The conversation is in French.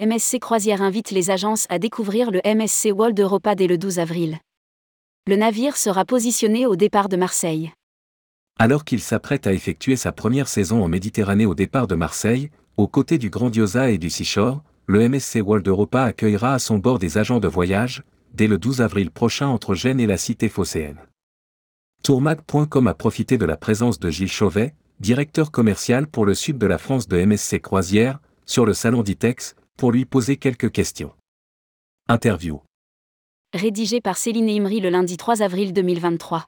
MSC Croisière invite les agences à découvrir le MSC World Europa dès le 12 avril. Le navire sera positionné au départ de Marseille. Alors qu'il s'apprête à effectuer sa première saison en Méditerranée au départ de Marseille, aux côtés du Grandiosa et du Seashore, le MSC World Europa accueillera à son bord des agents de voyage, dès le 12 avril prochain entre Gênes et la cité phocéenne. Tourmag.com a profité de la présence de Gilles Chauvet, directeur commercial pour le sud de la France de MSC Croisière, sur le salon d'ITEX, pour lui poser quelques questions. Interview. Rédigé par Céline Imri le lundi 3 avril 2023.